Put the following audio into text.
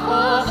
Oh,